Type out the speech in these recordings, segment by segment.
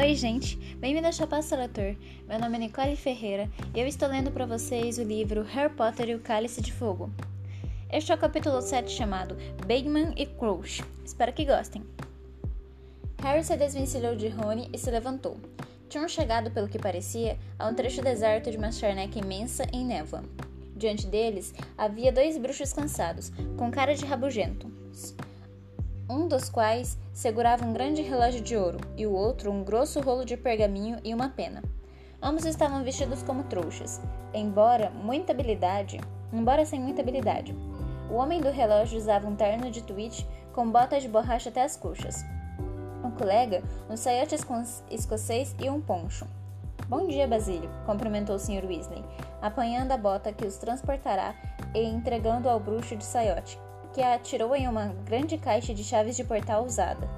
Oi, gente! Bem-vindo ao Chapéu Seletor. Meu nome é Nicole Ferreira e eu estou lendo para vocês o livro Harry Potter e o Cálice de Fogo. Este é o capítulo 7 chamado Bagman e Crouch. Espero que gostem. Harry se desvencilhou de Rony e se levantou. Tinham chegado, pelo que parecia, a um trecho deserto de uma charneca imensa em névoa. Diante deles havia dois bruxos cansados, com cara de rabugentos um dos quais segurava um grande relógio de ouro e o outro um grosso rolo de pergaminho e uma pena. Ambos estavam vestidos como trouxas, embora muita habilidade, embora sem muita habilidade. O homem do relógio usava um terno de tweed com botas de borracha até as coxas. O colega, um saiote escocês e um poncho. Bom dia, Basílio, cumprimentou o Sr. Weasley, apanhando a bota que os transportará e entregando ao bruxo de saiote, que a atirou em uma grande caixa de chaves de portal usada.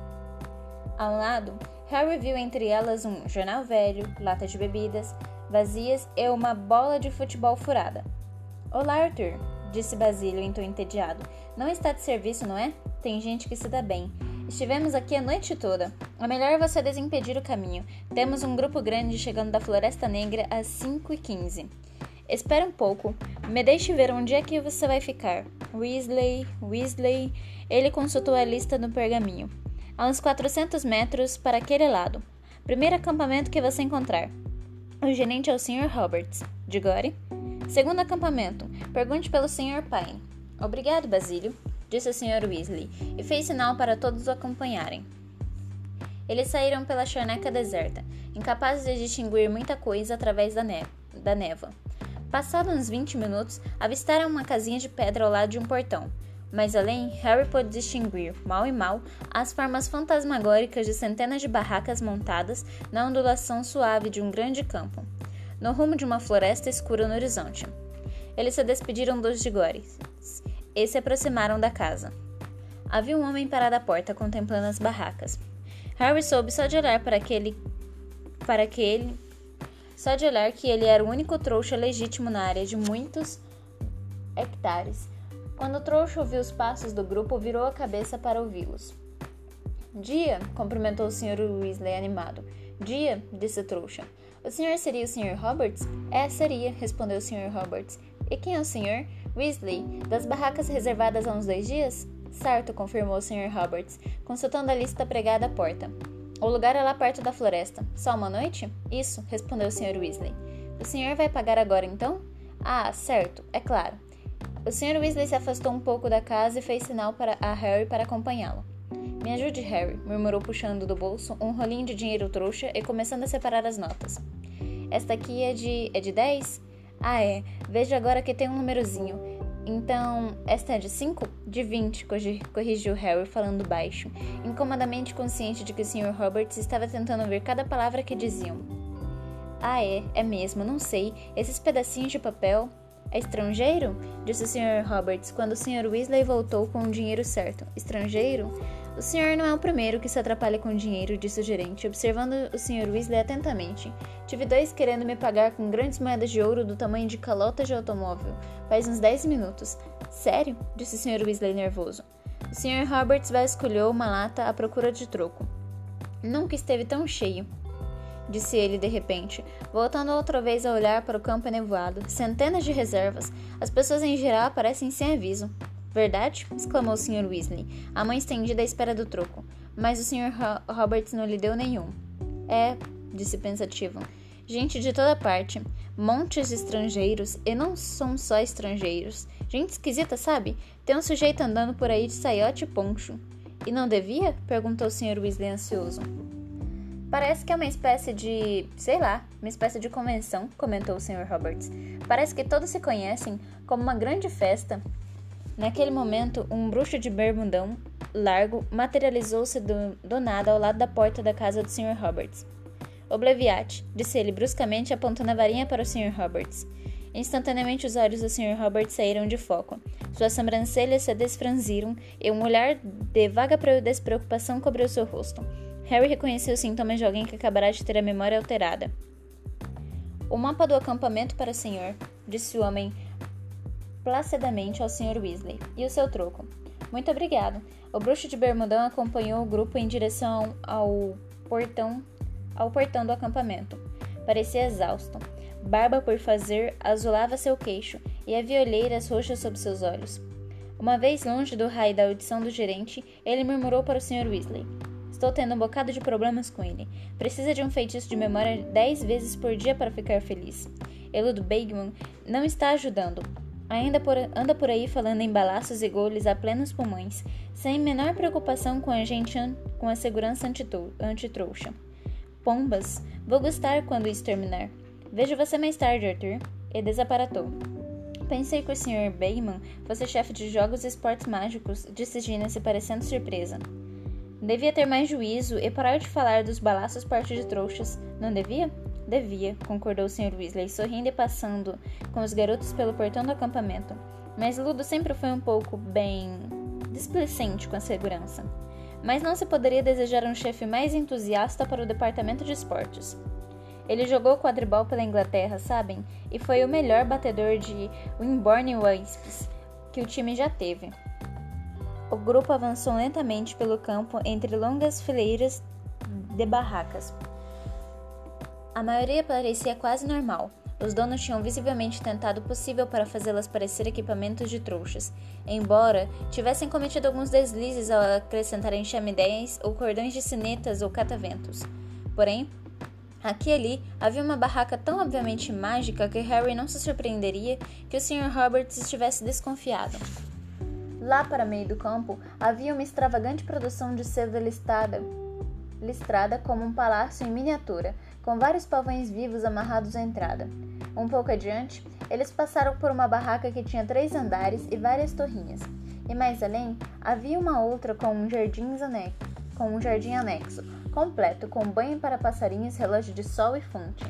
Ao lado, Harry viu entre elas um jornal velho, lata de bebidas vazias e uma bola de futebol furada. Olá, Arthur, disse Basílio em tom entediado. Não está de serviço, não é? Tem gente que se dá bem. Estivemos aqui a noite toda. É melhor você desimpedir o caminho. Temos um grupo grande chegando da Floresta Negra às 5 e 15 Espera um pouco. Me deixe ver onde é que você vai ficar. Weasley, Weasley. Ele consultou a lista no pergaminho. A uns 400 metros para aquele lado. Primeiro acampamento que você encontrar. O gerente é o Sr. Roberts. Digore. Segundo acampamento. Pergunte pelo Sr. Pine. Obrigado, Basílio, disse o Sr. Weasley, e fez sinal para todos o acompanharem. Eles saíram pela charneca deserta, incapazes de distinguir muita coisa através da, ne da névoa. Passados uns 20 minutos, avistaram uma casinha de pedra ao lado de um portão. Mais além, Harry pôde distinguir, mal e mal, as formas fantasmagóricas de centenas de barracas montadas na ondulação suave de um grande campo, no rumo de uma floresta escura no horizonte. Eles se despediram dos Digores e se aproximaram da casa. Havia um homem parado à porta contemplando as barracas. Harry soube só de olhar para aquele para aquele só de olhar que ele era o único trouxa legítimo na área de muitos hectares. Quando o trouxa ouviu os passos do grupo, virou a cabeça para ouvi-los. Dia, cumprimentou o Sr. Weasley animado. Dia, disse o trouxa. O senhor seria o Sr. Roberts? É, seria, respondeu o Sr. Roberts. E quem é o senhor? Weasley, das barracas reservadas há uns dois dias? Certo, confirmou o Sr. Roberts, consultando a lista pregada à porta. O lugar é lá perto da floresta. Só uma noite? Isso, respondeu o Sr. Weasley. O senhor vai pagar agora então? Ah, certo, é claro. O Sr. Weasley se afastou um pouco da casa e fez sinal para a Harry para acompanhá-lo. Me ajude, Harry, murmurou puxando do bolso um rolinho de dinheiro trouxa e começando a separar as notas. Esta aqui é de. é de 10? Ah, é. Veja agora que tem um númerozinho. Então, esta é de 5? De 20, corrigiu Harry falando baixo, incomodamente consciente de que o Sr. Roberts estava tentando ouvir cada palavra que diziam. Ah, é, é mesmo, não sei. Esses pedacinhos de papel. É estrangeiro? Disse o Sr. Roberts quando o Sr. Weasley voltou com o dinheiro certo. Estrangeiro? O senhor não é o primeiro que se atrapalha com dinheiro, disse o gerente, observando o Sr. Weasley atentamente. Tive dois querendo me pagar com grandes moedas de ouro do tamanho de calotas de automóvel, faz uns dez minutos. Sério? disse o Sr. Weasley nervoso. O Sr. Roberts vasculhou uma lata à procura de troco. Nunca esteve tão cheio, disse ele de repente, voltando outra vez a olhar para o campo enevoado. Centenas de reservas. As pessoas em geral aparecem sem aviso. Verdade? exclamou o Sr. Weasley, a mão estendida à espera do troco. Mas o Sr. Ho Roberts não lhe deu nenhum. É, disse pensativo. Gente de toda parte, montes de estrangeiros, e não são só estrangeiros. Gente esquisita, sabe? Tem um sujeito andando por aí de saiote e poncho. E não devia? perguntou o Sr. Weasley ansioso. Parece que é uma espécie de. sei lá, uma espécie de convenção, comentou o Sr. Roberts. Parece que todos se conhecem como uma grande festa Naquele momento, um bruxo de bermudão largo materializou-se do, do, nada ao lado da porta da casa do Sr. Roberts. Obleviate, disse ele bruscamente, apontando a varinha para o Sr. Roberts. Instantaneamente os olhos do Sr. Roberts saíram de foco. Suas sobrancelhas se desfranziram e um olhar de vaga despreocupação cobriu seu rosto. Harry reconheceu os sintomas de alguém que acabará de ter a memória alterada. O mapa do acampamento para o senhor, disse o homem placidamente ao Sr. Weasley. E o seu troco? Muito obrigado. O bruxo de bermudão acompanhou o grupo em direção ao portão ao portão do acampamento. Parecia exausto. Barba por fazer azulava seu queixo e havia olheiras roxas sob seus olhos. Uma vez longe do raio da audição do gerente, ele murmurou para o Sr. Weasley: Estou tendo um bocado de problemas com ele. Precisa de um feitiço de memória dez vezes por dia para ficar feliz. Ele do Bagman não está ajudando. Ainda por, anda por aí falando em balaços e goles a plenos pulmões, sem menor preocupação com a gente com a segurança antitrouxa. Pombas, vou gostar quando isso terminar. Vejo você mais tarde, Arthur. E desaparatou. Pensei que o Sr. Bagman fosse chefe de jogos e esportes mágicos, disse Gina se parecendo surpresa. Devia ter mais juízo e parar de falar dos balaços parte de trouxas, não devia? Devia, concordou o Sr. Weasley, sorrindo e passando com os garotos pelo portão do acampamento. Mas Ludo sempre foi um pouco, bem, displicente com a segurança. Mas não se poderia desejar um chefe mais entusiasta para o departamento de esportes. Ele jogou quadribol pela Inglaterra, sabem? E foi o melhor batedor de Wimborne Wasps que o time já teve. O grupo avançou lentamente pelo campo entre longas fileiras de barracas. A maioria parecia quase normal. Os donos tinham visivelmente tentado o possível para fazê-las parecer equipamentos de trouxas, embora tivessem cometido alguns deslizes ao acrescentarem chaminés ou cordões de sinetas ou cataventos. Porém, aqui e ali havia uma barraca tão obviamente mágica que Harry não se surpreenderia que o Sr. Roberts estivesse desconfiado. Lá para meio do campo havia uma extravagante produção de seda listada, listrada como um palácio em miniatura, com vários pavões vivos amarrados à entrada. Um pouco adiante, eles passaram por uma barraca que tinha três andares e várias torrinhas. E mais além, havia uma outra com um jardim anexo, com um jardim anexo, completo, com banho para passarinhos, relógio de sol e fonte.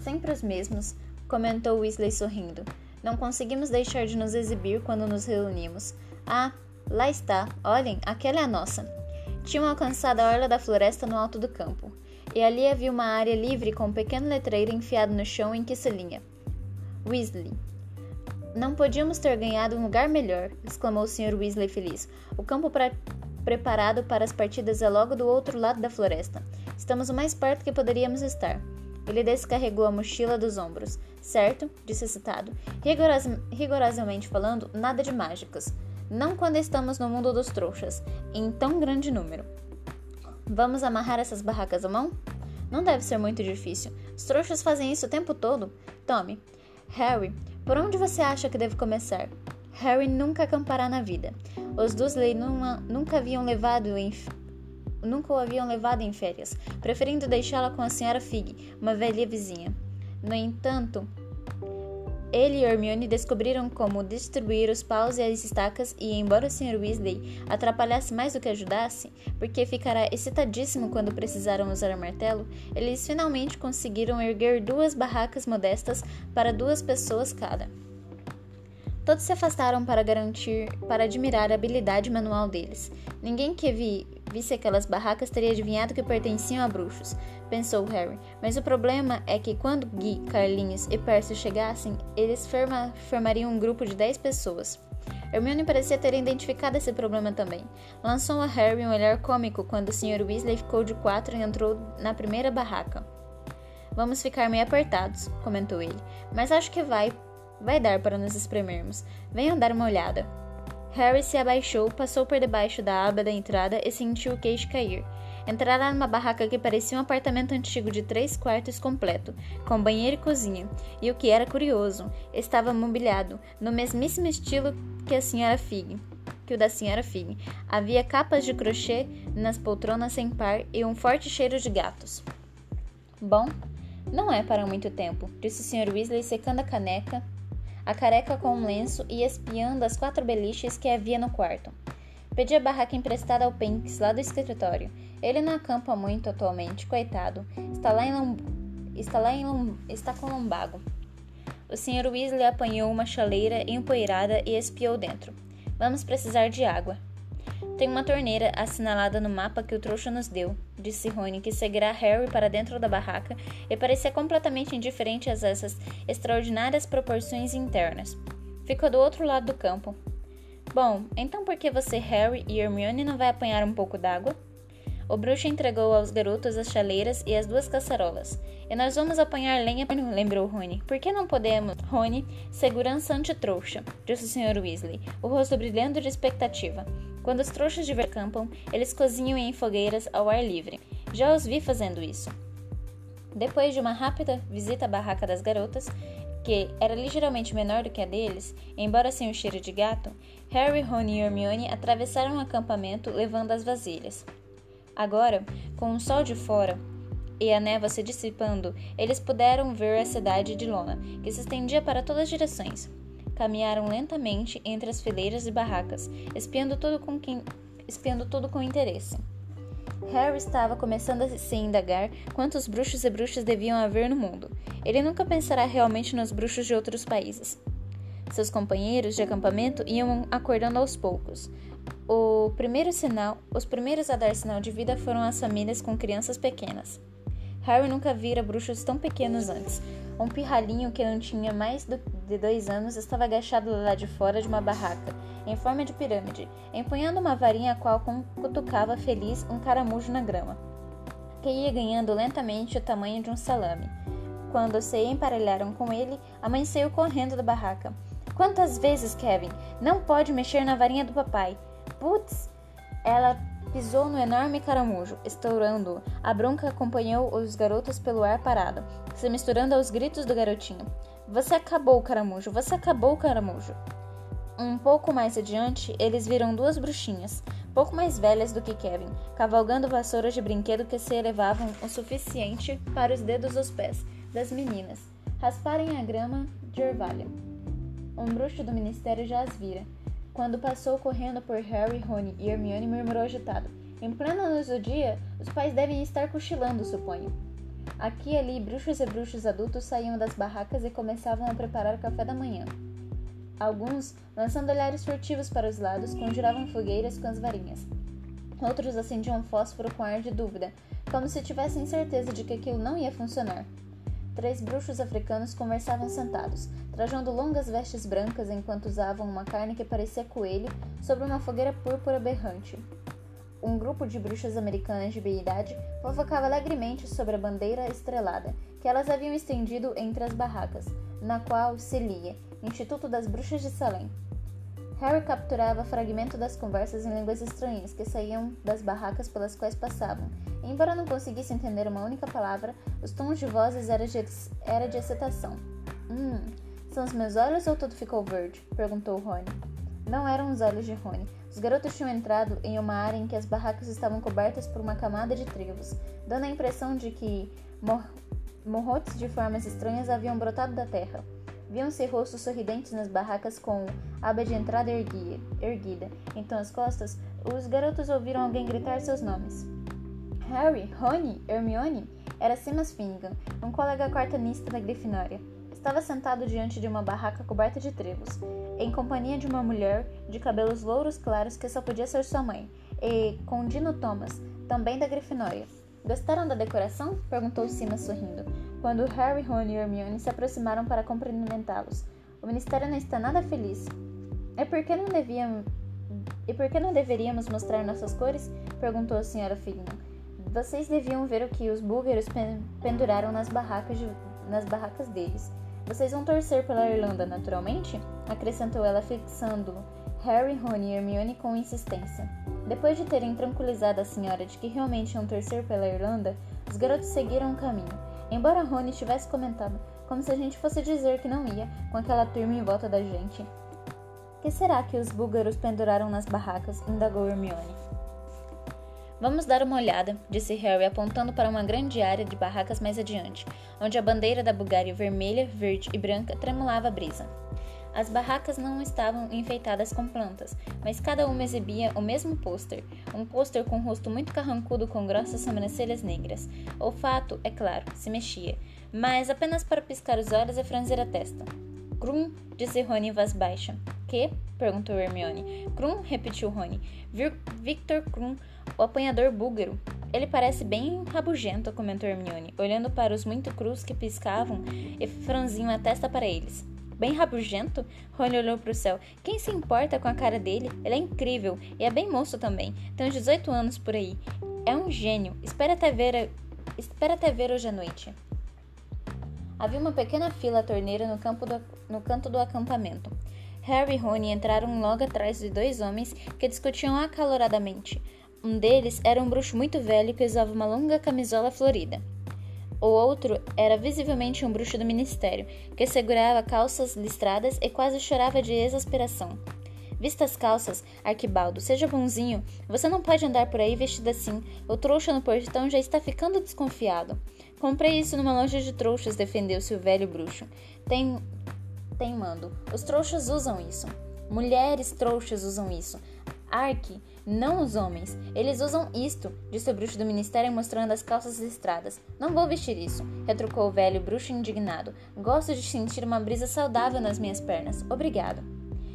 Sempre os mesmos, comentou Weasley sorrindo. Não conseguimos deixar de nos exibir quando nos reunimos. Ah, lá está. Olhem, aquela é a nossa. Tinham alcançado a orla da floresta no alto do campo, e ali havia uma área livre com um pequeno letreiro enfiado no chão em que se linha. Weasley. Não podíamos ter ganhado um lugar melhor, exclamou o Sr. Weasley feliz. O campo pra... preparado para as partidas é logo do outro lado da floresta. Estamos o mais perto que poderíamos estar. Ele descarregou a mochila dos ombros. Certo, disse citado. Rigoros, rigorosamente falando, nada de mágicas. Não quando estamos no mundo dos trouxas, em tão grande número. Vamos amarrar essas barracas à mão? Não deve ser muito difícil. Os trouxas fazem isso o tempo todo. Tome. Harry, por onde você acha que devo começar? Harry nunca acampará na vida. Os Dursley nunca haviam levado em nunca o haviam levado em férias, preferindo deixá-la com a senhora Fig, uma velha vizinha. No entanto, ele e Hermione descobriram como distribuir os paus e as estacas e, embora o Sr. Weasley atrapalhasse mais do que ajudasse, porque ficará excitadíssimo quando precisaram usar o martelo, eles finalmente conseguiram erguer duas barracas modestas para duas pessoas cada. Todos se afastaram para garantir, para admirar a habilidade manual deles. Ninguém que vi, visse aquelas barracas teria adivinhado que pertenciam a bruxos, pensou Harry. Mas o problema é que quando Guy, Carlinhos e Percy chegassem, eles forma, formariam um grupo de dez pessoas. Hermione parecia ter identificado esse problema também. Lançou a Harry um olhar cômico quando o Sr. Weasley ficou de quatro e entrou na primeira barraca. Vamos ficar meio apertados, comentou ele, mas acho que vai, Vai dar para nos espremermos. Venham dar uma olhada. Harry se abaixou, passou por debaixo da aba da entrada e sentiu o queixo cair. Entraram numa barraca que parecia um apartamento antigo de três quartos completo, com banheiro e cozinha. E o que era curioso, estava mobiliado, no mesmíssimo estilo que a senhora Fig. Que o da senhora Fig. Havia capas de crochê nas poltronas sem par e um forte cheiro de gatos. Bom, não é para muito tempo, disse o Sr. Weasley secando a caneca a careca com um lenço e espiando as quatro beliches que havia no quarto. Pedi a barraca emprestada ao Pinks lá do escritório. Ele não acampa muito atualmente, coitado. Está lá em Lom... está lá em Lom... está com lombago. O Sr. Weasley apanhou uma chaleira empoeirada e espiou dentro. Vamos precisar de água. Tem uma torneira assinalada no mapa que o trouxa nos deu, disse Rony, que seguirá Harry para dentro da barraca e parecia completamente indiferente a essas extraordinárias proporções internas. Ficou do outro lado do campo. Bom, então por que você, Harry e Hermione não vai apanhar um pouco d'água? O bruxo entregou aos garotos as chaleiras e as duas caçarolas. E nós vamos apanhar lenha, lembrou Rony. Por que não podemos? Rony, segurança anti-trouxa, disse o Sr. Weasley, o rosto brilhando de expectativa. Quando os trouxas de ver acampam, eles cozinham em fogueiras ao ar livre. Já os vi fazendo isso. Depois de uma rápida visita à barraca das garotas, que era ligeiramente menor do que a deles, embora sem o cheiro de gato, Harry, Ron e Hermione atravessaram o acampamento levando as vasilhas. Agora, com o sol de fora e a névoa se dissipando, eles puderam ver a cidade de Lona, que se estendia para todas as direções. Caminharam lentamente entre as fileiras de barracas, espiando tudo com, quem... espiando tudo com interesse. Harry estava começando a se indagar quantos bruxos e bruxas deviam haver no mundo. Ele nunca pensará realmente nos bruxos de outros países. Seus companheiros de acampamento iam acordando aos poucos. O primeiro sinal, os primeiros a dar sinal de vida foram as famílias com crianças pequenas. Harry nunca vira bruxos tão pequenos antes. Um pirralhinho que não tinha mais de dois anos estava agachado lá de fora de uma barraca, em forma de pirâmide, empunhando uma varinha a qual cutucava feliz um caramujo na grama, que ia ganhando lentamente o tamanho de um salame. Quando se emparelharam com ele, a mãe saiu correndo da barraca. Quantas vezes, Kevin? Não pode mexer na varinha do papai. Putz! Ela pisou no enorme caramujo, estourando-o. A bronca acompanhou os garotos pelo ar parado, se misturando aos gritos do garotinho. Você acabou, caramujo! Você acabou, caramujo! Um pouco mais adiante, eles viram duas bruxinhas, pouco mais velhas do que Kevin, cavalgando vassouras de brinquedo que se elevavam o suficiente para os dedos dos pés das meninas rasparem a grama de orvalho. Um bruxo do ministério já as vira. Quando passou correndo por Harry, Rony e Hermione, murmurou agitado. Em plena luz do dia, os pais devem estar cochilando, suponho. Aqui e ali, bruxos e bruxos adultos saíam das barracas e começavam a preparar o café da manhã. Alguns, lançando olhares furtivos para os lados, conjuravam fogueiras com as varinhas. Outros acendiam fósforo com ar de dúvida, como se tivessem certeza de que aquilo não ia funcionar. Três bruxos africanos conversavam sentados, trajando longas vestes brancas enquanto usavam uma carne que parecia coelho sobre uma fogueira púrpura berrante. Um grupo de bruxas americanas de meia-idade fofocava alegremente sobre a bandeira estrelada que elas haviam estendido entre as barracas, na qual se lia Instituto das Bruxas de Salem. Harry capturava fragmentos das conversas em línguas estranhas que saíam das barracas pelas quais passavam. E, embora não conseguisse entender uma única palavra, os tons de vozes eram de, era de excitação. Hum, são os meus olhos ou tudo ficou verde? perguntou Rony. Não eram os olhos de Rony. Os garotos tinham entrado em uma área em que as barracas estavam cobertas por uma camada de trevos, dando a impressão de que mor morrotes de formas estranhas haviam brotado da terra. Viam-se rostos sorridentes nas barracas com a aba de entrada erguida. Então, às costas, os garotos ouviram alguém gritar seus nomes. Harry, Rony, Hermione, era Simas Finnegan, um colega quartanista da Grifinória. Estava sentado diante de uma barraca coberta de trevos, em companhia de uma mulher de cabelos louros claros que só podia ser sua mãe, e com Dino Thomas, também da Grifinória. Gostaram da decoração? perguntou Simas sorrindo quando Harry, Ron e Hermione se aproximaram para cumprimentá-los. O ministério não está nada feliz. É porque não devíamos... E por que não deveríamos mostrar nossas cores? perguntou a senhora Fignan. Vocês deviam ver o que os búlgaros penduraram nas barracas, de... nas barracas deles. Vocês vão torcer pela Irlanda, naturalmente? acrescentou ela, fixando Harry, Ron e Hermione com insistência. Depois de terem tranquilizado a senhora de que realmente iam torcer pela Irlanda, os garotos seguiram o caminho. Embora Rony tivesse comentado, como se a gente fosse dizer que não ia, com aquela turma em volta da gente. Que será que os búlgaros penduraram nas barracas? indagou Hermione. Vamos dar uma olhada, disse Harry, apontando para uma grande área de barracas mais adiante, onde a bandeira da Bulgária vermelha, verde e branca tremulava a brisa. As barracas não estavam enfeitadas com plantas, mas cada uma exibia o mesmo pôster, um pôster com um rosto muito carrancudo com grossas sobrancelhas negras. O fato, é claro, se mexia, mas apenas para piscar os olhos e franzir a testa. Krum, disse Rony em voz baixa. Que? perguntou Hermione. Krum, repetiu Rony. Victor Krum, o apanhador búlgaro. Ele parece bem rabugento, comentou Hermione, olhando para os muito crus que piscavam e franziam a testa para eles. Bem rabugento? Rony olhou para o céu. Quem se importa com a cara dele? Ele é incrível e é bem moço também. Tem uns 18 anos por aí. é um gênio. Espera até ver, espera até ver hoje à noite. Havia uma pequena fila torneira no, do, no canto do acampamento. Harry e Rony entraram logo atrás de dois homens que discutiam acaloradamente. Um deles era um bruxo muito velho que usava uma longa camisola florida. O outro era visivelmente um bruxo do ministério, que segurava calças listradas e quase chorava de exasperação. Vista as calças, Arquibaldo, seja bonzinho. Você não pode andar por aí vestido assim. O trouxa no portão já está ficando desconfiado. Comprei isso numa loja de trouxas, defendeu-se o velho bruxo. Tem. Tem mando. Os trouxas usam isso. Mulheres trouxas usam isso. Arque, não os homens. Eles usam isto, disse o bruxo do ministério mostrando as calças listradas. Não vou vestir isso, retrucou o velho bruxo indignado. Gosto de sentir uma brisa saudável nas minhas pernas. Obrigado.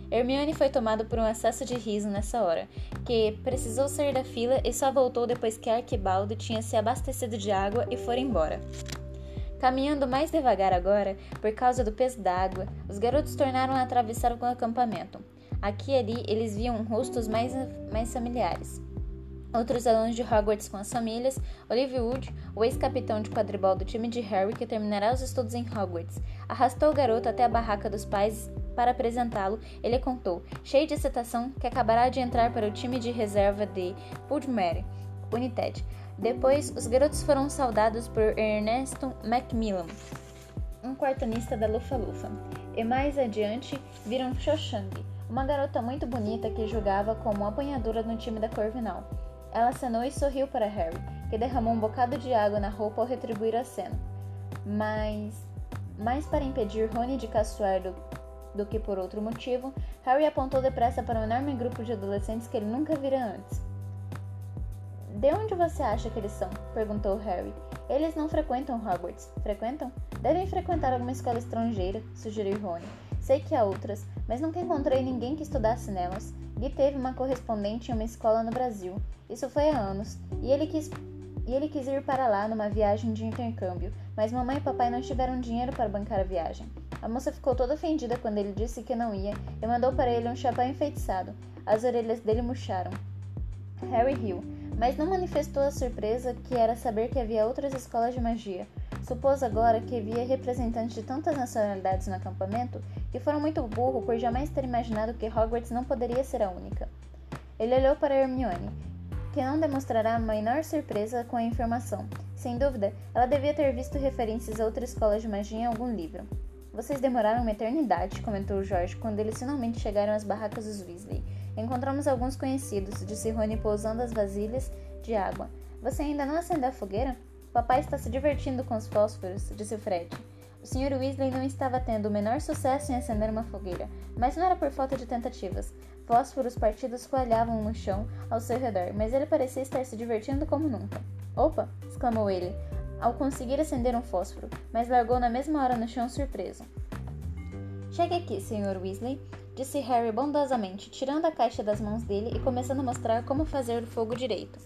Hermione foi tomada por um acesso de riso nessa hora, que precisou sair da fila e só voltou depois que Arquibaldo tinha se abastecido de água e for embora. Caminhando mais devagar agora, por causa do peso da água, os garotos tornaram a atravessar o acampamento. Aqui e ali eles viam rostos mais, mais familiares. Outros alunos de Hogwarts com as famílias, Olivia Wood, o ex-capitão de quadribol do time de Harry que terminará os estudos em Hogwarts, arrastou o garoto até a barraca dos pais para apresentá-lo, ele contou, cheio de excitação, que acabará de entrar para o time de reserva de Pudmere, United. Depois, os garotos foram saudados por Ernesto Macmillan, um quartonista da Lufa-Lufa. E mais adiante, viram Shoshang, uma garota muito bonita que jogava como apanhadora no time da Corvinal. Ela acenou e sorriu para Harry, que derramou um bocado de água na roupa ao retribuir a cena. Mas, mais para impedir Rony de caçoar do do que por outro motivo, Harry apontou depressa para um enorme grupo de adolescentes que ele nunca vira antes. De onde você acha que eles são? perguntou Harry. Eles não frequentam Hogwarts. Frequentam? Devem frequentar alguma escola estrangeira, sugeriu Rony. Sei que há outras, mas nunca encontrei ninguém que estudasse nelas. Gui teve uma correspondente em uma escola no Brasil. Isso foi há anos, e ele quis e ele quis ir para lá numa viagem de intercâmbio, mas mamãe e papai não tiveram dinheiro para bancar a viagem. A moça ficou toda ofendida quando ele disse que não ia e mandou para ele um chapéu enfeitiçado. As orelhas dele murcharam. Harry riu, mas não manifestou a surpresa que era saber que havia outras escolas de magia. Supôs agora que havia representantes de tantas nacionalidades no acampamento que foram muito burro por jamais ter imaginado que Hogwarts não poderia ser a única. Ele olhou para Hermione, que não demonstrará a menor surpresa com a informação. Sem dúvida, ela devia ter visto referências a outras escolas de magia em algum livro. Vocês demoraram uma eternidade, comentou George quando eles finalmente chegaram às barracas dos Weasley. Encontramos alguns conhecidos, disse Rony pousando as vasilhas de água. Você ainda não acendeu a fogueira? Papai está se divertindo com os fósforos, disse Fred. O Sr. Weasley não estava tendo o menor sucesso em acender uma fogueira, mas não era por falta de tentativas. Fósforos partidos coalhavam no chão ao seu redor, mas ele parecia estar se divertindo como nunca. Opa! exclamou ele ao conseguir acender um fósforo, mas largou na mesma hora no chão surpreso. Chegue aqui, Sr. Weasley, disse Harry bondosamente, tirando a caixa das mãos dele e começando a mostrar como fazer o fogo direito.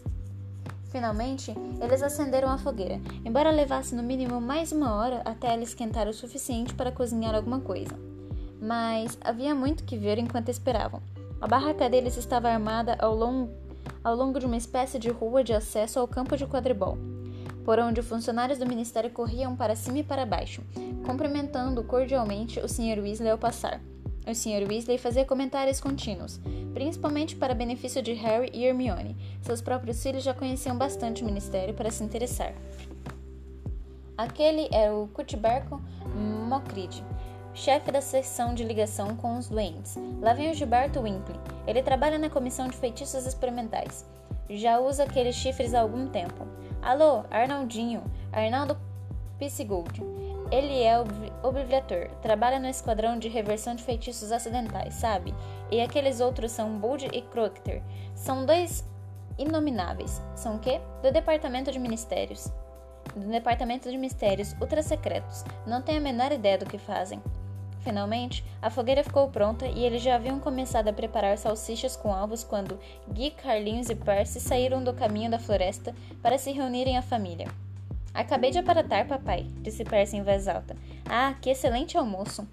Finalmente, eles acenderam a fogueira, embora levasse no mínimo mais uma hora até ela esquentar o suficiente para cozinhar alguma coisa. Mas havia muito que ver enquanto esperavam. A barraca deles estava armada ao longo, ao longo de uma espécie de rua de acesso ao campo de quadribol por onde funcionários do ministério corriam para cima e para baixo, cumprimentando cordialmente o Sr. Weasley ao passar. O Sr. Weasley fazia comentários contínuos, principalmente para benefício de Harry e Hermione. Seus próprios filhos já conheciam bastante o ministério para se interessar. Aquele era o Cuthberto Mockridge, chefe da seção de ligação com os doentes. Lá vem o Gilberto Wimpley. Ele trabalha na comissão de feitiços experimentais. Já usa aqueles chifres há algum tempo. Alô, Arnaldinho, Arnaldo Pisigold. Ele é o Obliviator, trabalha no esquadrão de reversão de feitiços acidentais, sabe? E aqueles outros são Bud e Crocter. São dois inomináveis. São o quê? Do Departamento de Ministérios. Do Departamento de Mistérios ultra secretos. Não tenho a menor ideia do que fazem. Finalmente, a fogueira ficou pronta e eles já haviam começado a preparar salsichas com ovos quando Guy, Carlinhos e Percy saíram do caminho da floresta para se reunirem à família. Acabei de aparatar, papai, disse Percy em voz alta. Ah, que excelente almoço!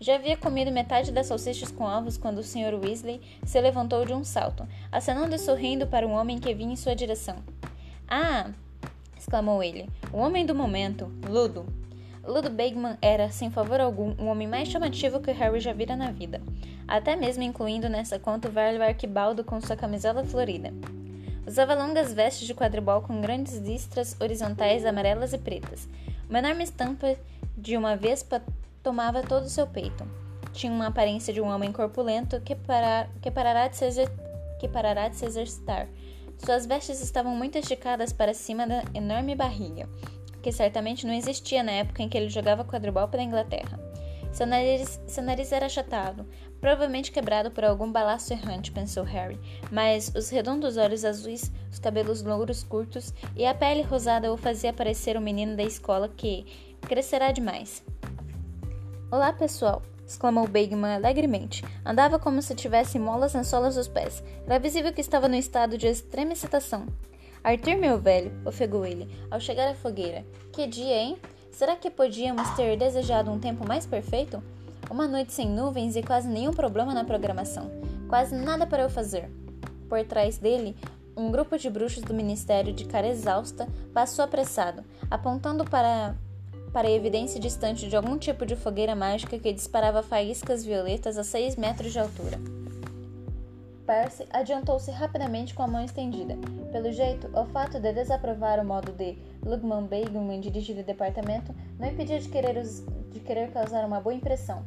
Já havia comido metade das salsichas com ovos quando o Sr. Weasley se levantou de um salto, acenando e sorrindo para um homem que vinha em sua direção. Ah! exclamou ele. O homem do momento, Ludo. Ludo Bagman era, sem favor algum, o homem mais chamativo que Harry já vira na vida, até mesmo incluindo nessa conta o velho Arquibaldo com sua camisola florida. Usava longas vestes de quadribol com grandes listras horizontais amarelas e pretas. Uma enorme estampa de uma vespa tomava todo o seu peito. Tinha uma aparência de um homem corpulento que, para, que, parará de se que parará de se exercitar. Suas vestes estavam muito esticadas para cima da enorme barriga, que certamente não existia na época em que ele jogava quadribol pela Inglaterra. Seu nariz, seu nariz era achatado, provavelmente quebrado por algum balaço errante, pensou Harry, mas os redondos olhos azuis, os cabelos louros curtos e a pele rosada o fazia parecer um menino da escola que crescerá demais. Olá, pessoal! exclamou Bagman alegremente. Andava como se tivesse molas nas solas dos pés. Era visível que estava num estado de extrema excitação. Arthur, meu velho, ofegou ele, ao chegar à fogueira. Que dia, hein? Será que podíamos ter desejado um tempo mais perfeito? Uma noite sem nuvens e quase nenhum problema na programação. Quase nada para eu fazer. Por trás dele, um grupo de bruxos do ministério, de cara exausta, passou apressado, apontando para, para a evidência distante de algum tipo de fogueira mágica que disparava faíscas violetas a seis metros de altura. Percy adiantou-se rapidamente com a mão estendida. Pelo jeito, o fato de desaprovar o modo de Lugman Bagman dirigir o departamento não impedia de querer, os, de querer causar uma boa impressão.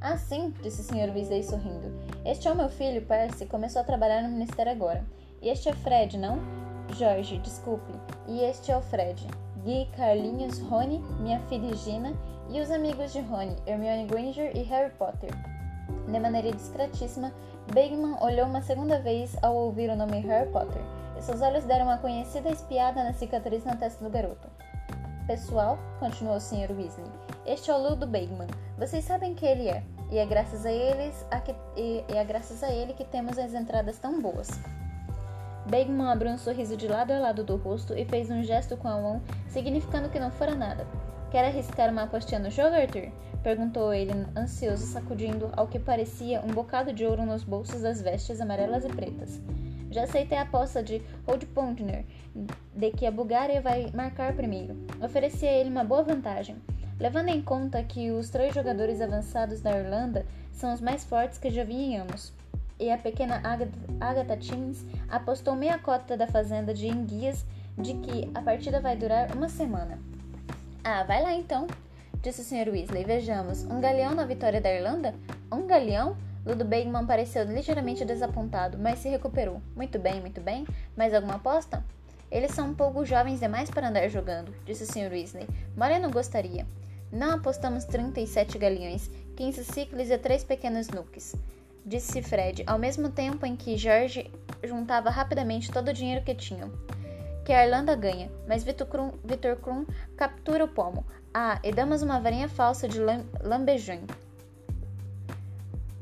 Ah, sim, disse o Sr. Weasley sorrindo. Este é o meu filho, Percy, começou a trabalhar no ministério agora. E este é Fred, não? Jorge, desculpe. E este é o Fred. Gui, Carlinhos, Rony, minha filha Gina e os amigos de Rony, Hermione Granger e Harry Potter. De maneira discretíssima, Bagman olhou uma segunda vez ao ouvir o nome Harry Potter, e seus olhos deram uma conhecida espiada na cicatriz na testa do garoto. Pessoal, continuou o Sr. Weasley, este é o Ludo Bagman. Vocês sabem que ele é, e é graças a eles a que, e, e é graças a ele que temos as entradas tão boas. Bagman abriu um sorriso de lado a lado do rosto e fez um gesto com a mão, significando que não fora nada. Quer arriscar uma apostinha no jogo, Arthur? Perguntou ele, ansioso, sacudindo ao que parecia um bocado de ouro nos bolsos das vestes amarelas e pretas. Já aceitei a aposta de Holdpondner de que a Bulgária vai marcar primeiro. Ofereci a ele uma boa vantagem, levando em conta que os três jogadores avançados da Irlanda são os mais fortes que já vi em anos. E a pequena Agatha, Timmins apostou meia cota da fazenda de enguias de que a partida vai durar uma semana. Ah, vai lá então, disse o Sr. Weasley. Vejamos, um galeão na vitória da Irlanda? Um galeão? Ludo Bagman pareceu ligeiramente desapontado, mas se recuperou. Muito bem, muito bem. Mais alguma aposta? Eles são um pouco jovens demais para andar jogando, disse o Sr. Weasley. Não gostaria. Não apostamos 37 galeões, 15 ciclos e 3 pequenos nukes, disse Fred, ao mesmo tempo em que George juntava rapidamente todo o dinheiro que tinham que a Irlanda ganha, mas Victor Krum, captura o pomo. Ah, e damos uma varinha falsa de lam, lambejão.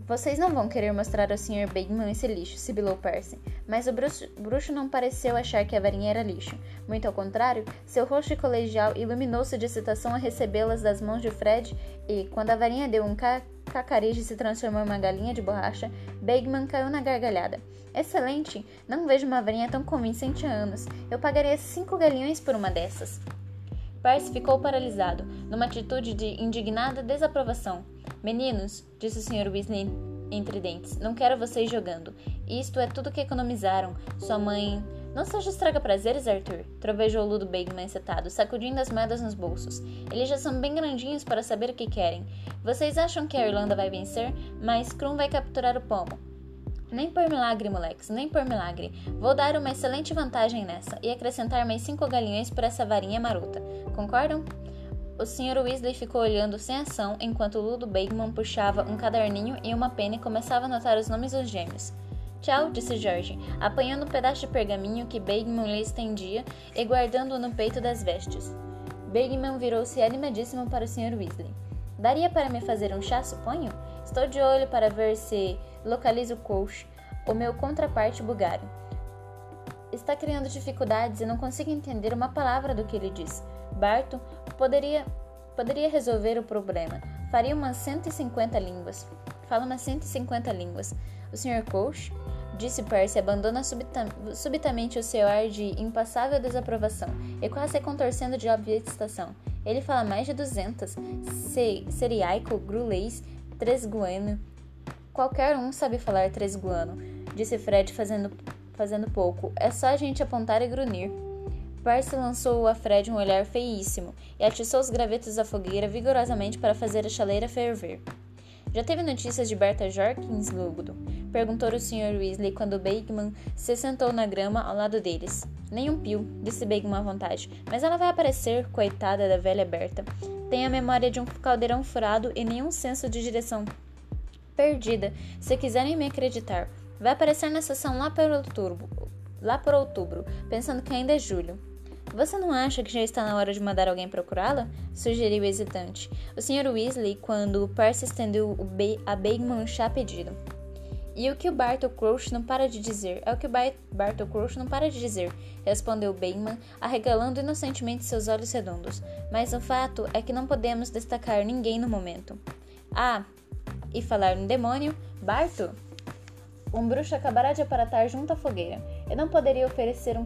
Vocês não vão querer mostrar ao Sr. Bagman esse lixo, sibilou Percy. Mas o bruxo, bruxo, não pareceu achar que a varinha era lixo. Muito ao contrário, seu rosto colegial iluminou-se de excitação a recebê-las das mãos de Fred e, quando a varinha deu um ca cacarejo se transformou em uma galinha de borracha, Bagman caiu na gargalhada. Excelente! Não vejo uma varinha tão convincente há anos. Eu pagaria cinco galinhões por uma dessas. Percy ficou paralisado, numa atitude de indignada desaprovação. Meninos, disse o Sr. Weasley entre dentes, não quero vocês jogando. Isto é tudo que economizaram. Sua mãe. Não seja estraga prazeres, Arthur, trovejou Ludo Bagman encetado, sacudindo as moedas nos bolsos. Eles já são bem grandinhos para saber o que querem. Vocês acham que a Irlanda vai vencer, mas Krum vai capturar o pomo. Nem por milagre, moleques, nem por milagre. Vou dar uma excelente vantagem nessa e acrescentar mais cinco galinhões por essa varinha marota. Concordam? O Sr. Weasley ficou olhando sem ação enquanto Ludo Bagman puxava um caderninho e uma pena e começava a anotar os nomes dos gêmeos. Tchau, disse George, apanhando um pedaço de pergaminho que Bagman lhe estendia e guardando-o no peito das vestes. Bagman virou-se animadíssimo para o Sr. Weasley. Daria para me fazer um chá, suponho? Estou de olho para ver se localizo Kouch, o meu contraparte bulgário. Está criando dificuldades e não consigo entender uma palavra do que ele diz. Barto poderia, poderia resolver o problema. Faria umas 150 línguas. Fala umas 150 línguas. O Sr. Kouch Disse Percy, abandona subita subitamente o seu ar de impassável desaprovação e quase contorcendo de óbvia. Ele fala mais de duzentas. Se Seriaico, Grulês, Tresguano. Qualquer um sabe falar Tresguano, disse Fred, fazendo, fazendo pouco. É só a gente apontar e grunir. Percy lançou a Fred um olhar feíssimo e atiçou os gravetos da fogueira vigorosamente para fazer a chaleira ferver. Já teve notícias de Berta Jorkins, Lúgudo? Perguntou o Sr. Weasley quando Bagman se sentou na grama ao lado deles. Nem um pio, disse Bagman à vontade. Mas ela vai aparecer, coitada da velha Berta. Tem a memória de um caldeirão furado e nenhum senso de direção. Perdida, se quiserem me acreditar. Vai aparecer na sessão lá para outubro, lá por outubro, pensando que ainda é julho. Você não acha que já está na hora de mandar alguém procurá-la? sugeriu hesitante. O Sr. Weasley, quando Percy estendeu a Bagman chá pedido. E o que o Bartle Crouch não para de dizer? É o que o Bartle Crouch não para de dizer, respondeu Bateman, arregalando inocentemente seus olhos redondos. Mas o fato é que não podemos destacar ninguém no momento. Ah, e falar no demônio, Bartle? Um bruxo acabara de aparatar junto à fogueira, e não poderia oferecer um,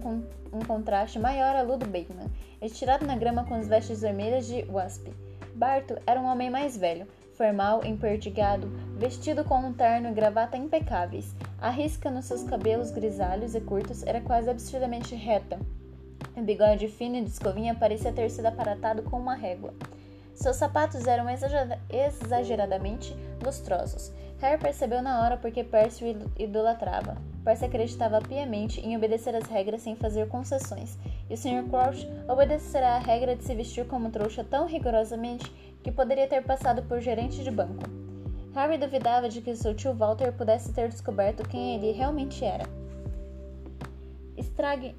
um contraste maior à Ludo Bateman, estirado na grama com as vestes vermelhas de Wasp. Barto era um homem mais velho, formal, empertigado, vestido com um terno e gravata impecáveis. A risca nos seus cabelos grisalhos e curtos era quase absurdamente reta. O bigode fino e de escovinha parecia ter sido aparatado com uma régua. Seus sapatos eram exageradamente lustrosos. Harry percebeu na hora porque Percy o idolatrava. Percy acreditava piamente em obedecer às regras sem fazer concessões, e o Sr. Crouch obedecerá à regra de se vestir como trouxa tão rigorosamente que poderia ter passado por gerente de banco. Harry duvidava de que seu tio Walter pudesse ter descoberto quem ele realmente era. Estrague,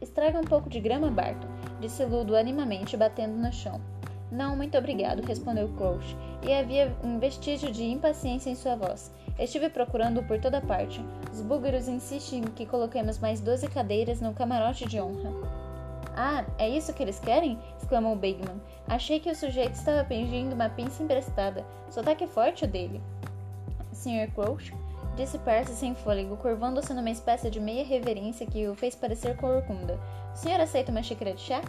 estraga um pouco de grama, Barton, disse Ludo animamente, batendo no chão. Não, muito obrigado, respondeu Crouch, e havia um vestígio de impaciência em sua voz. Estive procurando por toda parte. Os búlgaros insistem que coloquemos mais doze cadeiras no camarote de honra. Ah, é isso que eles querem? exclamou Bagman. Achei que o sujeito estava pedindo uma pinça emprestada. Sotaque forte o dele. Sr. Crouch, disse Percy sem fôlego, curvando-se numa espécie de meia reverência que o fez parecer corcunda. O senhor aceita uma xícara de chá?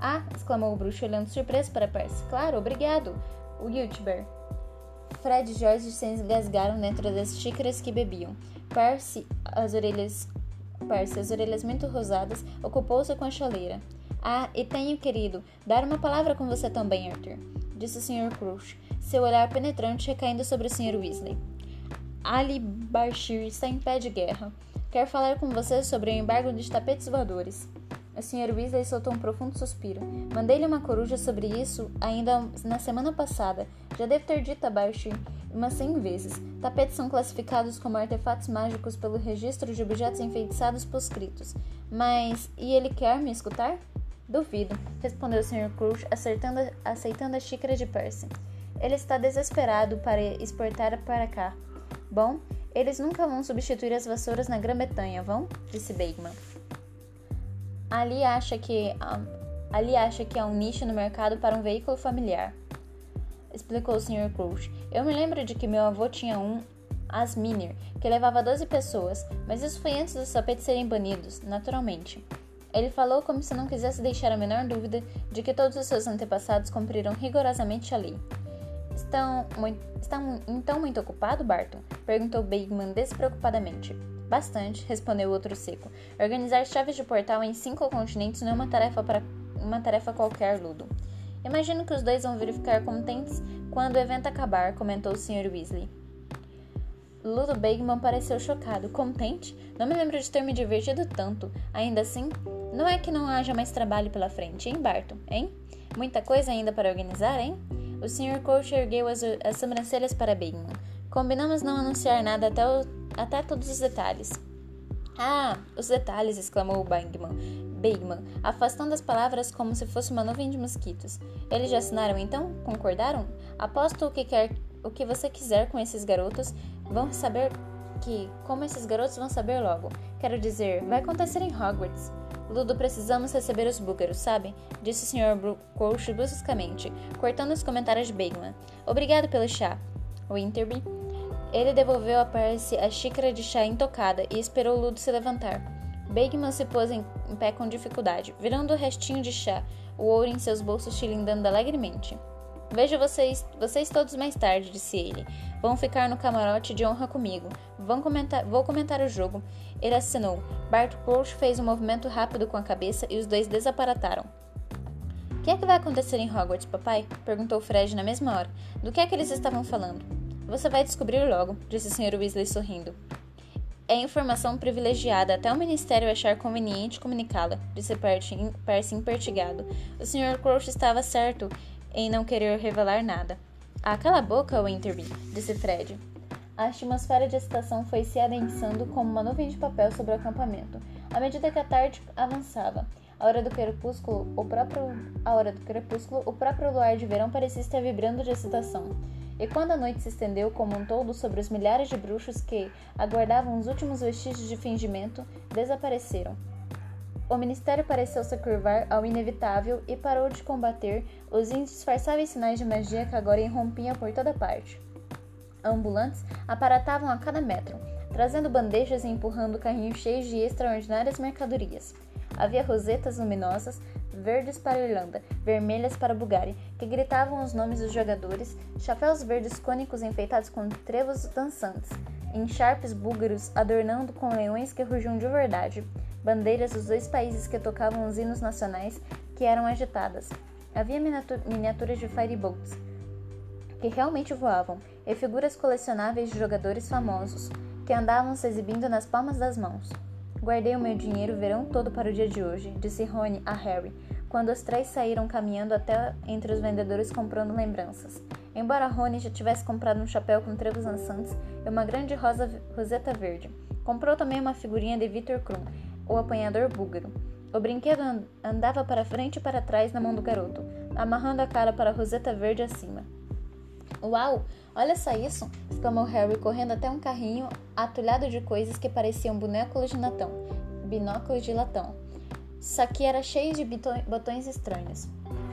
Ah! exclamou o bruxo, olhando surpreso para Percy. Claro, obrigado! O Wiltber. Fred e George se engasgaram dentro das xícaras que bebiam. Percy, as orelhas, Percy, as orelhas muito rosadas, ocupou-se com a chaleira. Ah, e tenho, querido, dar uma palavra com você também, Arthur, disse o Sr. Crouch, seu olhar penetrante recaindo sobre o Sr. Weasley. Ali Barshir está em pé de guerra. Quer falar com você sobre o embargo de tapetes voadores. O Sr. Weasley soltou um profundo suspiro. Mandei-lhe uma coruja sobre isso ainda na semana passada. Já devo ter dito abaixo umas cem vezes. Tapetes são classificados como artefatos mágicos pelo registro de objetos enfeitiçados poscritos. Mas, e ele quer me escutar? Duvido, respondeu o Sr. Crouch, aceitando a xícara de Percy. Ele está desesperado para exportar para cá. Bom, eles nunca vão substituir as vassouras na Grã-Bretanha, vão? Disse Bagman. Ali acha que ali acha que há um nicho no mercado para um veículo familiar. Explicou o Sr. Crouch. Eu me lembro de que meu avô tinha um Asminer, que levava 12 pessoas, mas isso foi antes dos tapetes serem banidos, naturalmente. Ele falou como se não quisesse deixar a menor dúvida de que todos os seus antepassados cumpriram rigorosamente a lei. Estão, muito, está então muito ocupado, Barton? perguntou Bagman despreocupadamente. Bastante, respondeu o outro seco. Organizar chaves de portal em cinco continentes não é uma tarefa para uma tarefa qualquer, Ludo. Imagino que os dois vão verificar contentes quando o evento acabar, comentou o Sr. Weasley. Ludo Bagman pareceu chocado. Contente? Não me lembro de ter me divertido tanto. Ainda assim, não é que não haja mais trabalho pela frente, hein, Barton? Hein? Muita coisa ainda para organizar, hein? O Sr. Coach ergueu as, as sobrancelhas para Bagman. Combinamos não anunciar nada até, o, até todos os detalhes. Ah, os detalhes! exclamou Bagman, Bagman, afastando as palavras como se fosse uma nuvem de mosquitos. Eles já assinaram então? Concordaram? Aposto o que quer, o que você quiser com esses garotos. Vão saber que, como esses garotos vão saber logo. Quero dizer, vai acontecer em Hogwarts. Ludo, precisamos receber os búcaros, sabe? Disse o Sr. Crouch bruscamente, cortando os comentários de Bagman. Obrigado pelo chá. Winterby Ele devolveu a Percy a xícara de chá intocada e esperou Ludo se levantar. Bagman se pôs em pé com dificuldade, virando o restinho de chá, o ouro em seus bolsos tilindando alegremente. Vejo vocês, vocês todos mais tarde, disse ele. Vão ficar no camarote de honra comigo. Vão comentar, vou comentar o jogo. Ele assinou. Bart Crouch fez um movimento rápido com a cabeça e os dois desaparataram. O que é que vai acontecer em Hogwarts, papai? perguntou Fred na mesma hora. Do que é que eles estavam falando? Você vai descobrir logo, disse o Sr. Weasley sorrindo. É informação privilegiada até o Ministério achar conveniente comunicá-la, disse Percy impertigado. O Sr. Crouch estava certo em não querer revelar nada. Ah, cala a boca, Winterby, disse Fred. A atmosfera de excitação foi se adensando como uma nuvem de papel sobre o acampamento, à medida que a tarde avançava. A hora do crepúsculo, o próprio, a hora do crepúsculo, o próprio luar de verão parecia estar vibrando de excitação. E quando a noite se estendeu como um todo sobre os milhares de bruxos que aguardavam os últimos vestígios de fingimento, desapareceram. O ministério pareceu se curvar ao inevitável e parou de combater os indisfarçáveis sinais de magia que agora irrompiam por toda parte. Ambulantes aparatavam a cada metro, trazendo bandejas e empurrando carrinhos cheios de extraordinárias mercadorias. Havia rosetas luminosas, verdes para a Irlanda, vermelhas para a Bulgária, que gritavam os nomes dos jogadores, chapéus verdes cônicos enfeitados com trevos dançantes, encharpes búlgaros adornando com leões que rugiam de verdade, bandeiras dos dois países que tocavam os hinos nacionais que eram agitadas. Havia miniaturas de fireboats que realmente voavam e figuras colecionáveis de jogadores famosos que andavam se exibindo nas palmas das mãos. Guardei o meu dinheiro o verão todo para o dia de hoje, disse Rony a Harry, quando os três saíram caminhando até entre os vendedores comprando lembranças. Embora Rony já tivesse comprado um chapéu com trevos dançantes e uma grande rosa, roseta verde, comprou também uma figurinha de Victor Krum, o apanhador búlgaro. O brinquedo andava para frente e para trás na mão do garoto, amarrando a cara para a roseta verde acima. Uau! Olha só isso! exclamou Harry, correndo até um carrinho atulhado de coisas que pareciam bonecos de latão. Binóculos de latão. Isso aqui era cheio de botões estranhos.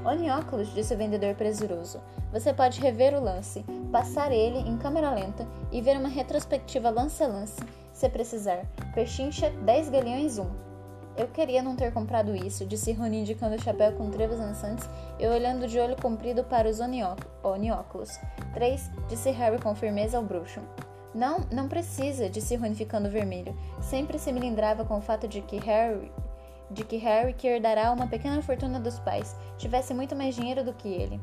Onióculos, disse o vendedor presuroso. Você pode rever o lance, passar ele em câmera lenta e ver uma retrospectiva lance a lance se precisar. Pechincha 10 galeões 1. Eu queria não ter comprado isso, disse Rony indicando o chapéu com trevos dançantes e olhando de olho comprido para os onióculos. Três, disse Harry com firmeza ao bruxo. Não, não precisa, disse Rony ficando vermelho. Sempre se me lembrava com o fato de que Harry de que Harry, que herdará uma pequena fortuna dos pais, tivesse muito mais dinheiro do que ele.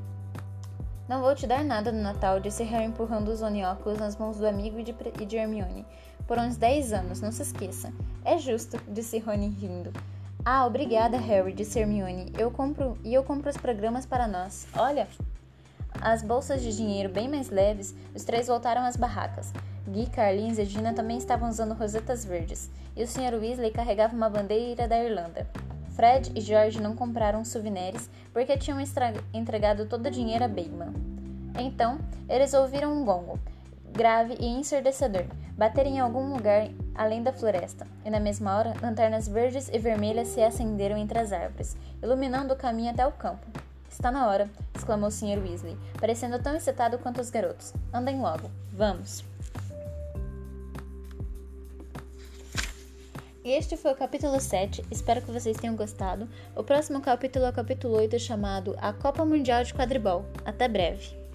Não vou te dar nada no Natal, disse Harry empurrando os onióculos nas mãos do amigo e de, e de Hermione. Por uns 10 anos, não se esqueça. É justo, disse Rony rindo. Ah, obrigada, Harry, disse Hermione. Eu compro e eu compro os programas para nós. Olha, as bolsas de dinheiro bem mais leves, os três voltaram às barracas. Guy, Carlins e Gina também estavam usando rosetas verdes, e o Sr. Weasley carregava uma bandeira da Irlanda. Fred e George não compraram souvenirs porque tinham entregado todo o dinheiro a Bagman. Então, eles ouviram um gongo, grave e ensurdecedor, bater em algum lugar além da floresta, e na mesma hora, lanternas verdes e vermelhas se acenderam entre as árvores, iluminando o caminho até o campo. Está na hora, exclamou o Sr. Weasley, parecendo tão excitado quanto os garotos. Andem logo, vamos. Este foi o capítulo 7, espero que vocês tenham gostado. O próximo capítulo é o capítulo 8, chamado A Copa Mundial de Quadribol. Até breve!